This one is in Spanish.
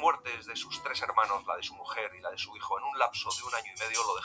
muertes de sus tres hermanos, la de su mujer y la de su hijo, en un lapso de un año y medio lo dejaron